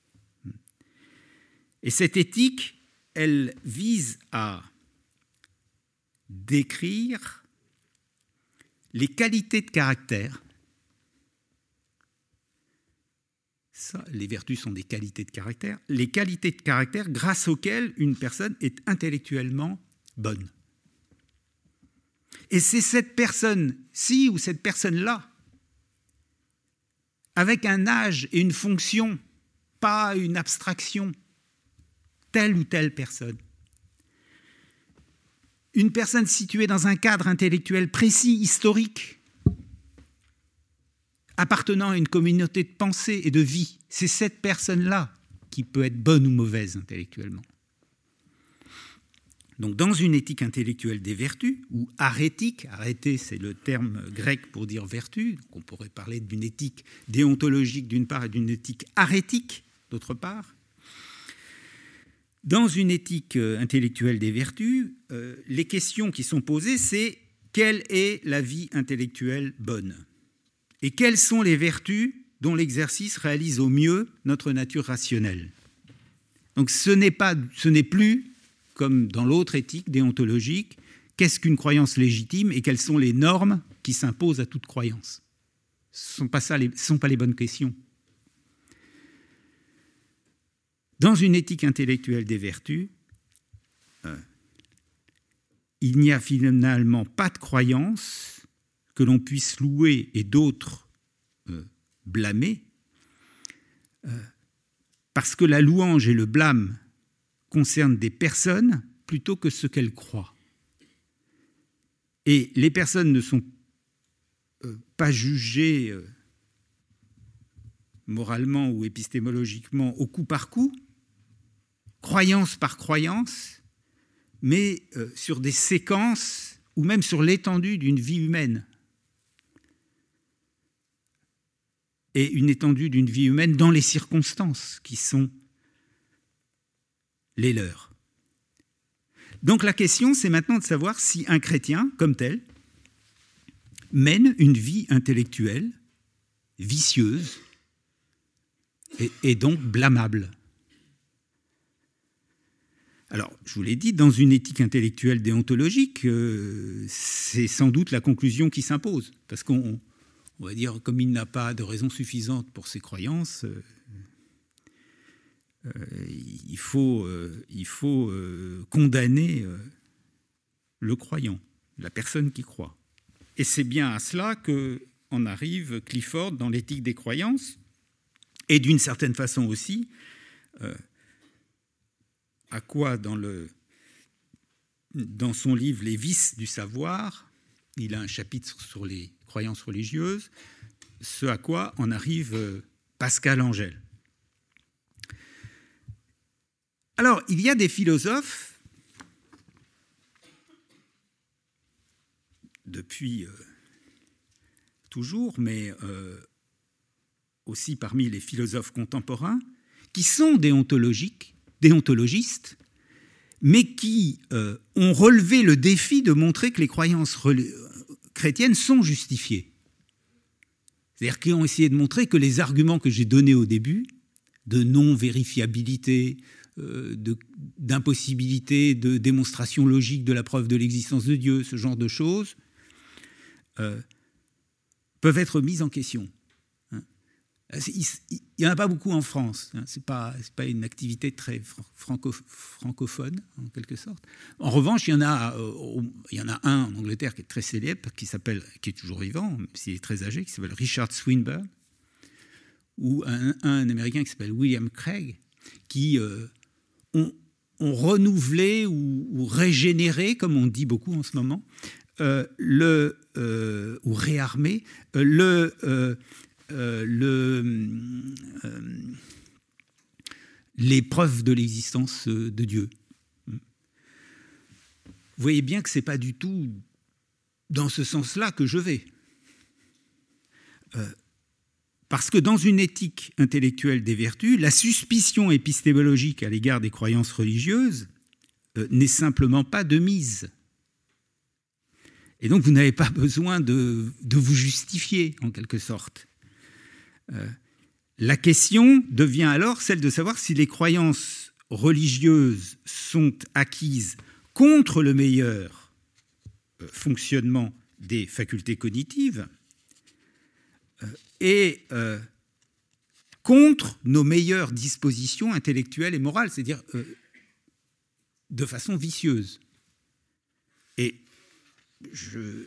Et cette éthique, elle vise à décrire les qualités de caractère. Ça, les vertus sont des qualités de caractère. Les qualités de caractère grâce auxquelles une personne est intellectuellement bonne. Et c'est cette personne-ci ou cette personne-là avec un âge et une fonction, pas une abstraction, telle ou telle personne. Une personne située dans un cadre intellectuel précis, historique, appartenant à une communauté de pensée et de vie, c'est cette personne-là qui peut être bonne ou mauvaise intellectuellement. Donc dans une éthique intellectuelle des vertus, ou arétique, arrêté c'est le terme grec pour dire vertu, on pourrait parler d'une éthique déontologique d'une part et d'une éthique arétique d'autre part, dans une éthique euh, intellectuelle des vertus, euh, les questions qui sont posées, c'est quelle est la vie intellectuelle bonne? Et quelles sont les vertus dont l'exercice réalise au mieux notre nature rationnelle? Donc ce n'est, ce plus, comme dans l'autre éthique déontologique, qu'est-ce qu'une croyance légitime et quelles sont les normes qui s'imposent à toute croyance? Ce ne sont, sont pas les bonnes questions. Dans une éthique intellectuelle des vertus, euh, il n'y a finalement pas de croyance que l'on puisse louer et d'autres euh, blâmer, euh, parce que la louange et le blâme concernent des personnes plutôt que ce qu'elles croient. Et les personnes ne sont pas jugées moralement ou épistémologiquement au coup par coup, croyance par croyance, mais euh, sur des séquences ou même sur l'étendue d'une vie humaine. Et une étendue d'une vie humaine dans les circonstances qui sont les leurs. Donc la question, c'est maintenant de savoir si un chrétien, comme tel, mène une vie intellectuelle vicieuse et, et donc blâmable. Alors, je vous l'ai dit, dans une éthique intellectuelle déontologique, euh, c'est sans doute la conclusion qui s'impose. Parce qu'on va dire, comme il n'a pas de raison suffisante pour ses croyances, euh, euh, il faut, il faut condamner le croyant, la personne qui croit. Et c'est bien à cela qu'en arrive Clifford dans l'éthique des croyances, et d'une certaine façon aussi à quoi dans, son livre Les vices du savoir, il a un chapitre sur les croyances religieuses, ce à quoi en arrive euh, Pascal Angèle. Alors, il y a des philosophes, depuis euh, toujours, mais euh, aussi parmi les philosophes contemporains, qui sont déontologiques déontologistes, mais qui euh, ont relevé le défi de montrer que les croyances chrétiennes sont justifiées. C'est-à-dire qu'ils ont essayé de montrer que les arguments que j'ai donnés au début, de non-vérifiabilité, euh, d'impossibilité de, démonstration logique de la preuve de l'existence de Dieu, ce genre de choses, euh, peuvent être mises en question. Il n'y en a pas beaucoup en France. Hein. Ce n'est pas, une activité très francophone, en quelque sorte. En revanche, il y en a, euh, il y en a un en Angleterre qui est très célèbre, qui, qui est toujours vivant, même s'il est très âgé, qui s'appelle Richard Swinburne, ou un, Américain qui s'appelle William Craig, qui euh, ont, renouvelé ou, régénéré, comme on dit beaucoup en ce moment, euh, le, ou réarmé le euh, le, euh, les preuves de l'existence euh, de Dieu. Vous voyez bien que ce n'est pas du tout dans ce sens-là que je vais. parce que dans une éthique intellectuelle des vertus, la suspicion épistémologique à l'égard des croyances religieuses n'est simplement pas de mise. Et donc vous n'avez pas besoin de, de, vous justifier, en quelque sorte. Euh, la question devient alors celle de savoir si les croyances religieuses sont acquises contre le meilleur euh, fonctionnement des facultés cognitives euh, et contre nos meilleures dispositions intellectuelles et morales, c'est-à-dire de façon vicieuse. Et je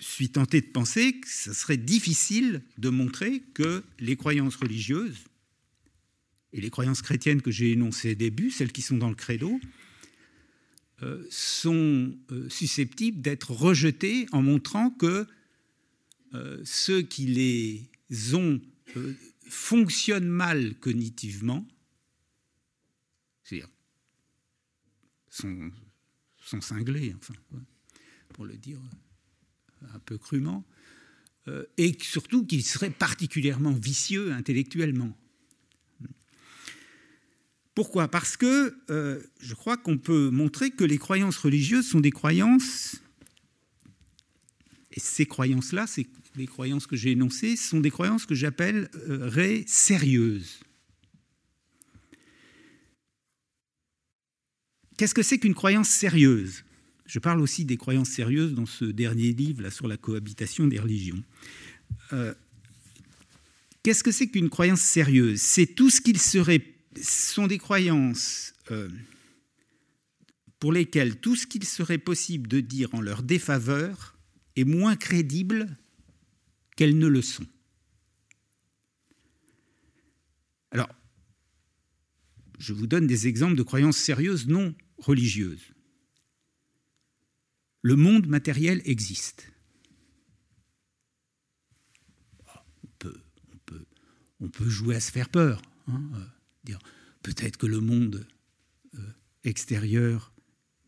suis tenté de penser que ce serait difficile de montrer que les croyances religieuses et les croyances chrétiennes que j'ai énoncées au début, celles qui sont dans le credo, euh, sont euh, susceptibles d'être rejetées en montrant que euh, ceux qui les ont fonctionnent mal cognitivement, c'est-à-dire sont, sont cinglés, enfin, pour le dire un peu crûment, et surtout qu'ils seraient particulièrement vicieux intellectuellement. Pourquoi? Parce que je crois qu'on peut montrer que les croyances religieuses sont des croyances, et ces croyances-là, les croyances que j'ai énoncées, sont des croyances que j'appellerais sérieuses. Qu'est-ce que c'est qu'une croyance sérieuse? Je parle aussi des croyances sérieuses dans ce dernier livre là, sur la cohabitation des religions. Euh, qu'est-ce que c'est qu'une croyance sérieuse? C'est tout ce qu'il serait. sont des croyances euh, pour lesquelles tout ce qu'il serait possible de dire en leur défaveur est moins crédible qu'elles ne le sont. Alors, je vous donne des exemples de croyances sérieuses non religieuse. Le monde matériel existe. On peut, jouer à se faire peur. Hein, euh, peut-être que le monde euh, extérieur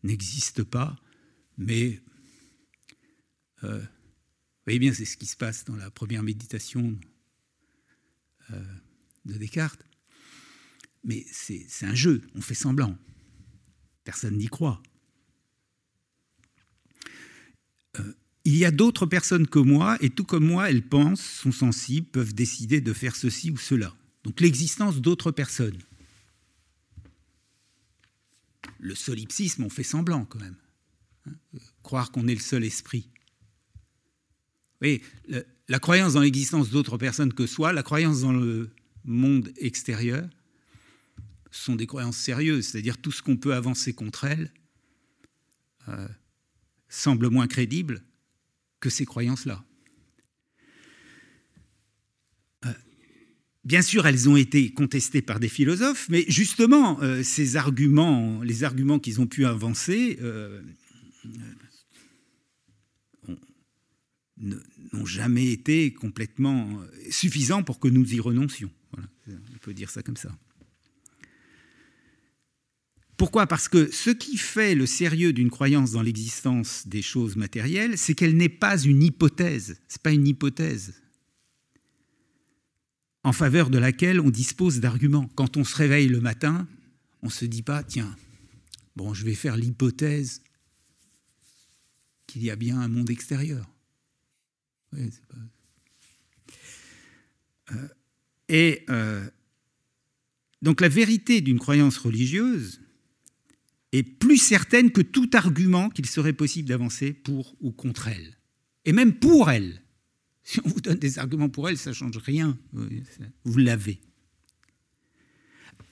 n'existe pas, mais euh, vous voyez bien, c'est ce qui se passe dans la première méditation de Descartes. Mais c'est un jeu, on fait semblant. Personne n'y croit. Il y a d'autres personnes que moi, et tout comme moi, elles pensent, sont sensibles, peuvent décider de faire ceci ou cela. Donc l'existence d'autres personnes. Le solipsisme, on fait semblant quand même. Hein, croire qu'on est le seul esprit. Oui, la croyance dans l'existence d'autres personnes que soi, la croyance dans le monde extérieur, sont des croyances sérieuses, c'est-à-dire tout ce qu'on peut avancer contre elles euh, semble moins crédible que ces croyances-là. Euh, bien sûr, elles ont été contestées par des philosophes, mais justement, euh, ces arguments, les arguments qu'ils ont pu avancer, n'ont jamais été complètement suffisants pour que nous y renoncions. On peut dire ça comme ça. Pourquoi? Parce que ce qui fait le sérieux d'une croyance dans l'existence des choses matérielles, c'est qu'elle n'est pas une hypothèse. Ce n'est pas une hypothèse en faveur de laquelle on dispose d'arguments. Quand on se réveille le matin, on ne se dit pas, tiens, bon, je vais faire l'hypothèse qu'il y a bien un monde extérieur. Euh, et euh, donc la vérité d'une croyance religieuse, est plus certaine que tout argument qu'il serait possible d'avancer pour ou contre elle. Et même pour elle. Si on vous donne des arguments pour elle, ça ne change rien. Vous l'avez.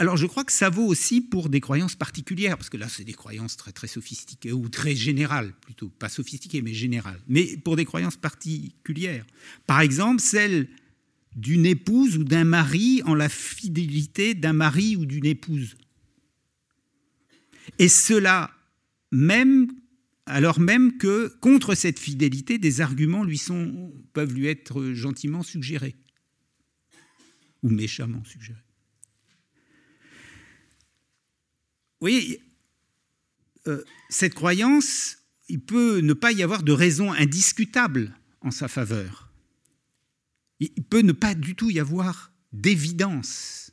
Alors je crois que ça vaut aussi pour des croyances particulières, parce que là c'est des croyances très très sophistiquées, ou très générales plutôt, pas sophistiquées mais générales, mais pour des croyances particulières. Par exemple, celle d'une épouse ou d'un mari en la fidélité d'un mari ou d'une épouse. Et cela même alors même que contre cette fidélité, des arguments peuvent lui être gentiment suggérés ou méchamment suggérés. Vous voyez, euh, cette croyance, il peut ne pas y avoir de raison indiscutable en sa faveur. Il peut ne pas du tout y avoir d'évidence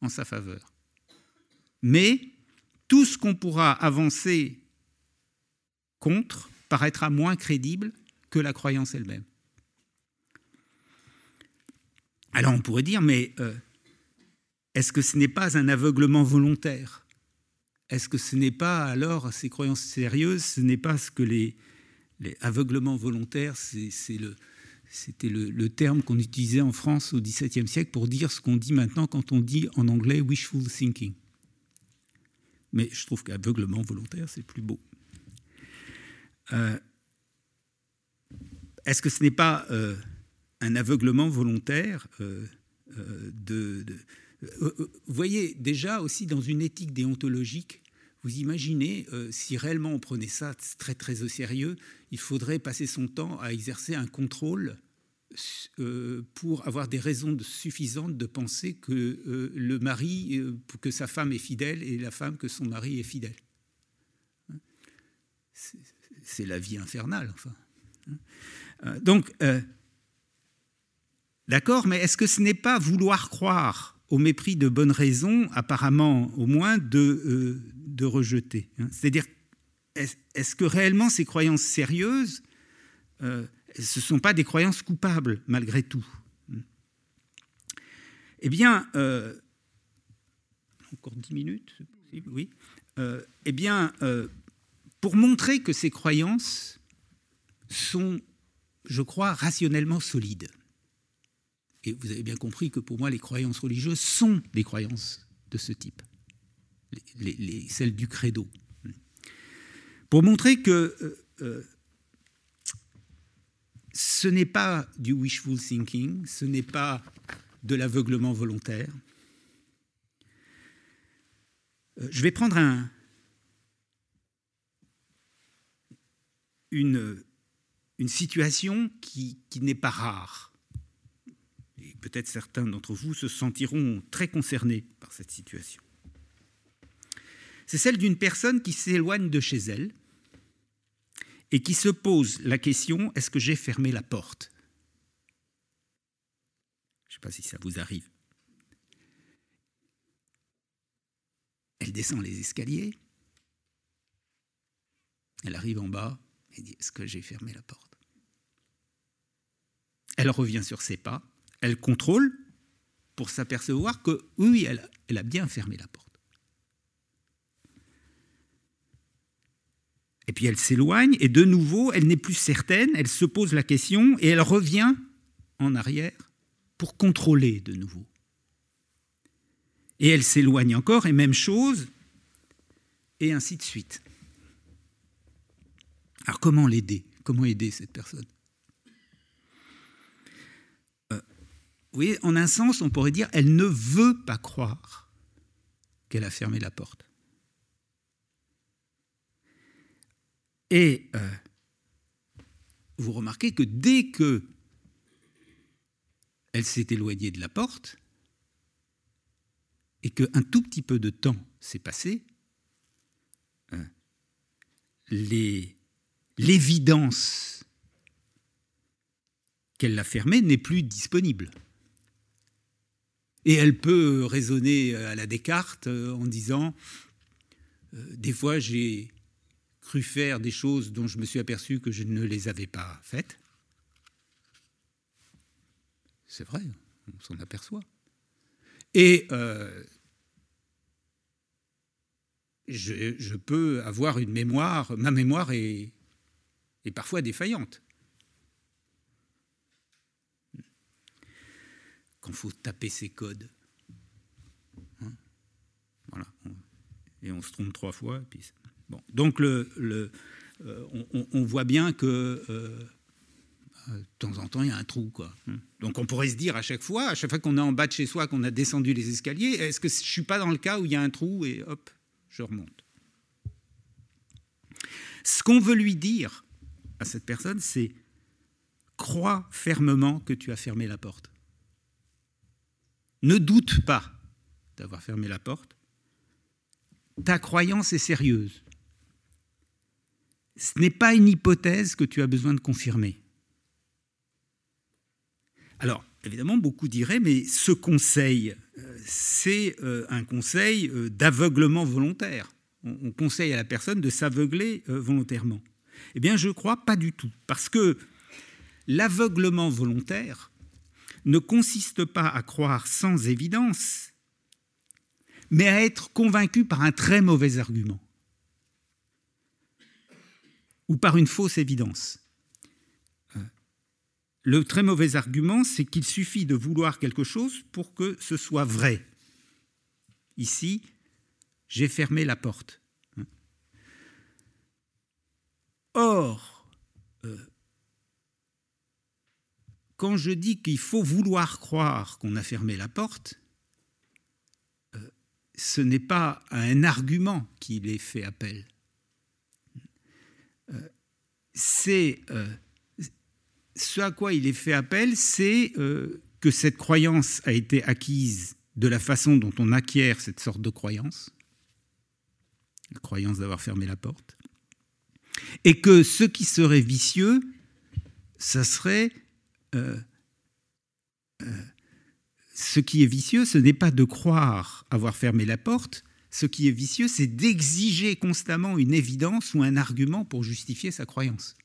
en sa faveur. Mais tout ce qu'on pourra avancer contre paraîtra moins crédible que la croyance elle-même. Alors on pourrait dire, mais euh, est-ce que ce n'est pas un aveuglement volontaire? Est-ce que ce n'est pas alors ces croyances sérieuses, ce n'est pas ce que les, aveuglements volontaires, c'était le, terme qu'on utilisait en France au XVIIe siècle pour dire ce qu'on dit maintenant quand on dit en anglais wishful thinking? Mais je trouve qu'aveuglement volontaire, c'est plus beau. Euh, est-ce que ce n'est pas euh, un aveuglement volontaire euh, de, Vous voyez, déjà aussi dans une éthique déontologique, vous imaginez, si réellement on prenait ça très très au sérieux, il faudrait passer son temps à exercer un contrôle pour avoir des raisons suffisantes de penser que euh, le mari, euh, que sa femme est fidèle et la femme que son mari est fidèle. c'est la vie infernale. Enfin. Euh, donc, euh, d'accord, mais est-ce que ce n'est pas vouloir croire au mépris de bonnes raisons, apparemment au moins, de, euh, de rejeter hein? C'est-à-dire, est-ce que réellement ces croyances sérieuses, ce ne sont pas des croyances coupables, malgré tout Eh bien, encore dix minutes, oui. eh bien, pour montrer que ces croyances sont, je crois, rationnellement solides. Et vous avez bien compris que pour moi, les croyances religieuses sont des croyances de ce type, les, celles du credo. Pour montrer que euh, euh, ce n'est pas du wishful thinking, ce n'est pas de l'aveuglement volontaire. Euh, je vais prendre un, une, une situation qui, n'est pas rare. Et peut-être certains d'entre vous se sentiront très concernés par cette situation. C'est celle d'une personne qui s'éloigne de chez elle et qui se pose la question est-ce que j'ai fermé la porte? Je ne sais pas si ça vous arrive. Elle descend les escaliers, elle arrive en bas, et dit Est-ce que j'ai fermé la porte? Elle revient sur ses pas, elle contrôle pour s'apercevoir que oui, elle, elle a bien fermé la porte. Et puis elle s'éloigne, et de nouveau, elle n'est plus certaine, elle se pose la question, et elle revient en arrière pour contrôler de nouveau. Et elle s'éloigne encore, et même chose, et ainsi de suite. Alors comment l'aider? Comment aider cette personne? Euh, Oui, en un sens, on pourrait dire, elle ne veut pas croire qu'elle a fermé la porte. Et euh, vous remarquez que dès que elle s'est éloignée de la porte et qu'un tout petit peu de temps s'est passé, euh, l'évidence qu'elle l'a fermée n'est plus disponible. Et elle peut raisonner à la Descartes euh, en disant euh, Des fois, j'ai cru faire des choses dont je me suis aperçu que je ne les avais pas faites. C'est vrai, on s'en aperçoit. Et euh, je, peux avoir une mémoire, ma mémoire est et parfois défaillante. Quand faut taper ses codes. Hein, voilà. Et on se trompe trois fois. puis bon. Donc le, le euh, on, voit bien que euh, de temps en temps, il y a un trou. Quoi. Hein. Donc on pourrait se dire à chaque fois, à chaque fois qu'on est en bas de chez soi, qu'on a descendu les escaliers, est-ce que je ne suis pas dans le cas où il y a un trou et hop, je remonte? Ce qu'on veut lui dire, à cette personne, c'est crois fermement que tu as fermé la porte. Ne doute pas d'avoir fermé la porte. Ta croyance est sérieuse. Ce n'est pas une hypothèse que tu as besoin de confirmer. Alors, évidemment, beaucoup diraient, mais ce conseil, euh, c'est euh, un conseil euh, d'aveuglement volontaire. On conseille à la personne de s'aveugler volontairement. Eh bien, je crois pas du tout, parce que l'aveuglement volontaire ne consiste pas à croire sans évidence, mais à être convaincu par un très mauvais argument ou par une fausse évidence. Euh, le très mauvais argument, c'est qu'il suffit de vouloir quelque chose pour que ce soit vrai. Ici, j'ai fermé la porte. Or, euh, quand je dis qu'il faut vouloir croire qu'on a fermé la porte, euh, ce n'est pas à un argument qu'il est fait appel. Euh, c'est ce à quoi il est fait appel, c'est que cette croyance a été acquise de la façon dont on acquiert cette sorte de croyance, la croyance d'avoir fermé la porte, Et que ce qui serait vicieux, ça serait... Euh, euh, ce qui est vicieux, ce n'est pas de croire avoir fermé la porte, ce qui est vicieux, c'est d'exiger constamment une évidence ou un argument pour justifier sa croyance.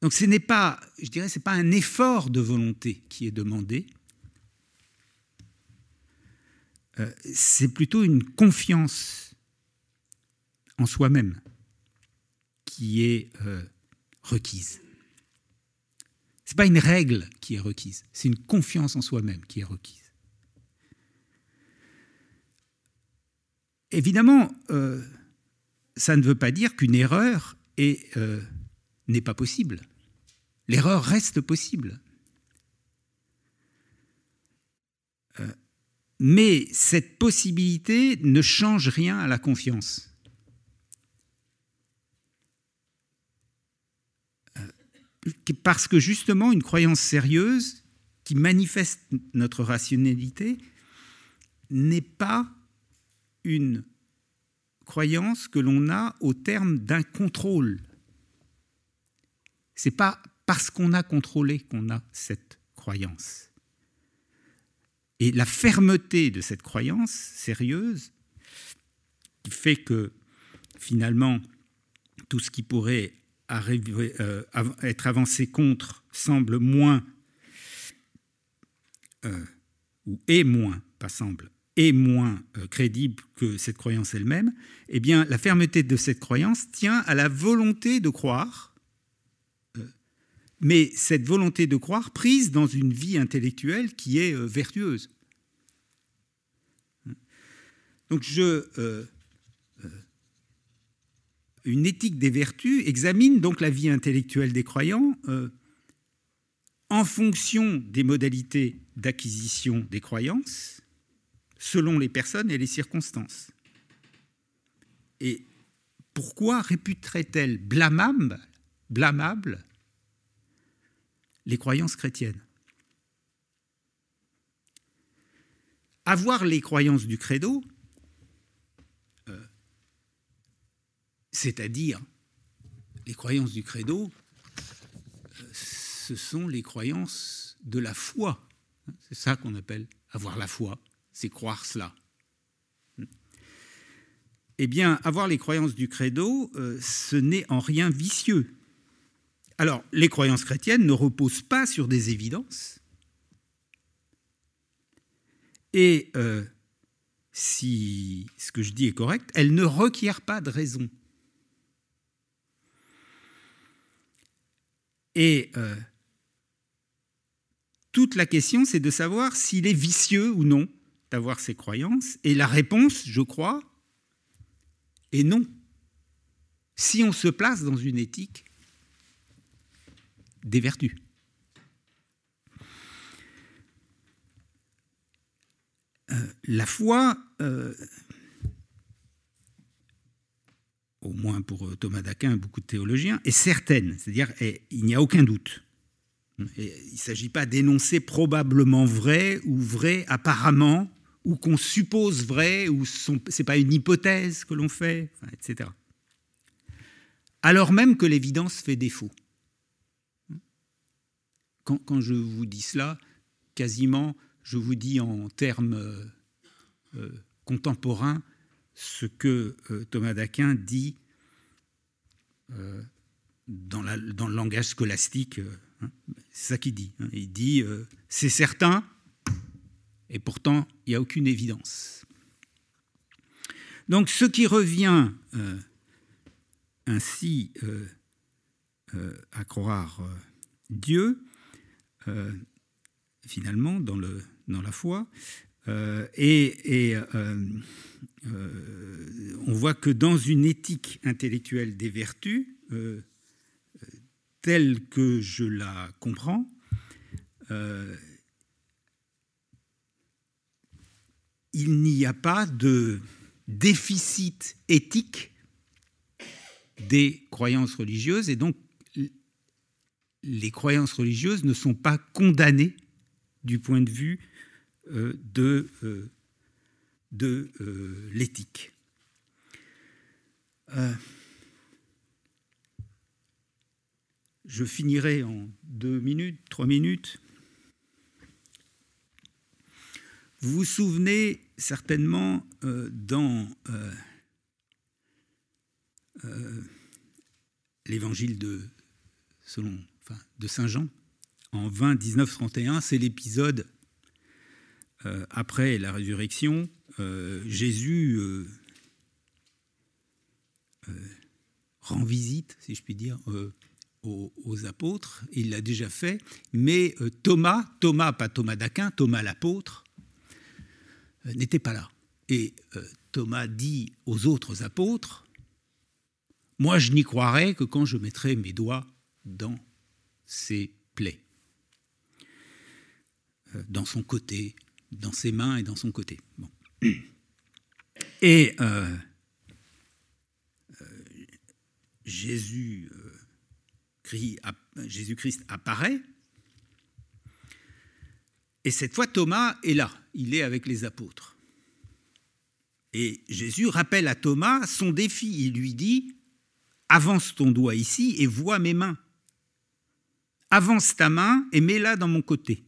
Donc ce n'est pas, je dirais, c'est pas un effort de volonté qui est demandé, euh, c'est plutôt une confiance en soi-même qui est euh, requise. Ce n'est pas une règle qui est requise, c'est une confiance en soi-même qui est requise. Évidemment, euh, ça ne veut pas dire qu'une erreur n'est pas possible. L'erreur reste possible. Mais cette possibilité ne change rien à la confiance. Parce que justement, une croyance sérieuse qui manifeste notre rationalité n'est pas une croyance que l'on a au terme d'un contrôle. C'est pas parce qu'on a contrôlé qu'on a cette croyance. Et la fermeté de cette croyance sérieuse, qui fait que finalement, tout ce qui pourrait euh, être avancé contre semble moins, euh, ou est moins, pas semble, est moins euh, crédible que cette croyance elle-même, eh bien, la fermeté de cette croyance tient à la volonté de croire mais cette volonté de croire prise dans une vie intellectuelle qui est vertueuse. Donc je, une éthique des vertus examine donc la vie intellectuelle des croyants en fonction des modalités d'acquisition des croyances, selon les personnes et les circonstances. Et pourquoi réputerait-elle blâmable, blâmable les croyances chrétiennes? Avoir les croyances du credo, c'est-à-dire les croyances du credo, euh, ce sont les croyances de la foi. C'est ça qu'on appelle avoir la foi, c'est croire cela. Eh bien, avoir les croyances du credo, euh, ce n'est en rien vicieux. Alors, les croyances chrétiennes ne reposent pas sur des évidences. Et euh, si ce que je dis est correct, elles ne requièrent pas de raison. Et euh, toute la question, c'est de savoir s'il est vicieux ou non d'avoir ces croyances. Et la réponse, je crois, est non. Si on se place dans une éthique des vertus. Euh, la foi, euh, au moins pour Thomas d'Aquin beaucoup de théologiens, est certaine, c'est-à-dire il n'y a aucun doute. il ne s'agit pas d'énoncer probablement vrai ou vrai apparemment, ou qu'on suppose vrai, ou ce n'est pas une hypothèse que l'on fait, etc. Alors même que l'évidence fait défaut quand, je vous dis cela, quasiment, je vous dis en termes euh, euh, contemporains ce que euh, Thomas d'Aquin dit dans, le langage scolastique. Hein, c'est ça qu'il dit. Hein. il dit c'est certain, et pourtant il n'y a aucune évidence. Donc ce qui revient ainsi à croire Dieu, euh, finalement, dans, le, dans la foi. Euh, et, euh, on voit que dans une éthique intellectuelle des vertus, telle que je la comprends, il n'y a pas de déficit éthique des croyances religieuses et donc les croyances religieuses ne sont pas condamnées du point de vue euh, de, euh, de l'éthique. je finirai en deux minutes, trois minutes. Vous vous souvenez certainement dans l'évangile de, de Saint Jean, en 20, 19, 31, c'est l'épisode euh, après la résurrection. Euh, Jésus euh, rend visite, si je puis dire, aux, apôtres. Il l'a déjà fait, mais Thomas, Thomas, pas Thomas d'Aquin, Thomas l'apôtre, n'était pas là. Et Thomas dit aux autres apôtres, moi, je n'y croirai que quand je mettrai mes doigts dans ses plaies, dans son côté, dans ses mains et dans son côté. Et euh, euh, Jésus, Jésus-Christ apparaît, et cette fois Thomas est là, il est avec les apôtres. Et Jésus rappelle à Thomas son défi, il lui dit, avance ton doigt ici et vois mes mains. Avance ta main et mets-la dans mon côté.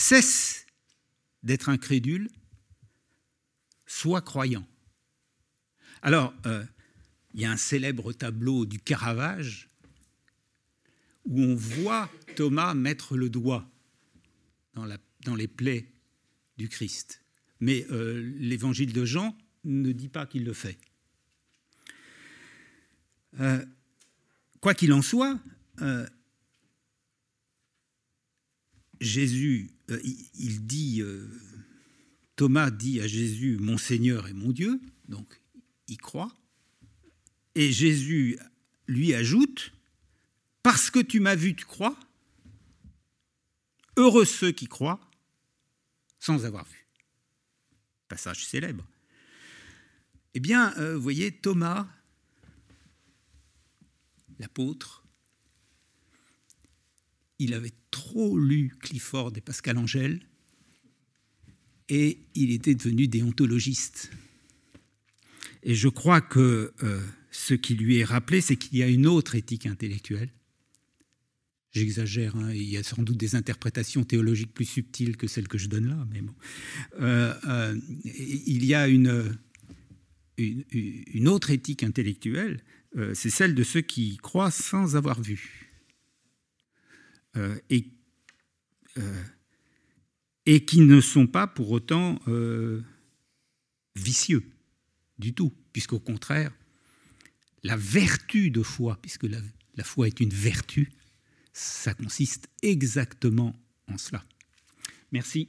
Cesse d'être incrédule, sois croyant. Alors, euh, il y a un célèbre tableau du Caravage où on voit Thomas mettre le doigt dans, les plaies du Christ. Mais euh, l'évangile de Jean ne dit pas qu'il le fait. Euh, quoi qu'il en soit, Jésus, euh, il dit, Thomas dit à Jésus, mon Seigneur et mon Dieu, donc il croit, et Jésus lui ajoute, parce que tu m'as vu, tu crois, heureux ceux qui croient sans avoir vu. Passage célèbre. Eh bien, vous voyez, Thomas l'apôtre, il avait trop lu Clifford et Pascal Angèle et il était devenu déontologiste. Et je crois que euh, ce qui lui est rappelé, c'est qu'il y a une autre éthique intellectuelle. J'exagère, hein, il y a sans doute des interprétations théologiques plus subtiles que celles que je donne là, mais bon. Euh, euh, il y a une, autre éthique intellectuelle, c'est celle de ceux qui croient sans avoir vu. Euh, et, euh, et qui ne sont pas pour autant vicieux du tout, puisqu'au contraire, la vertu de foi, puisque la, la foi est une vertu, ça consiste exactement en cela. Merci.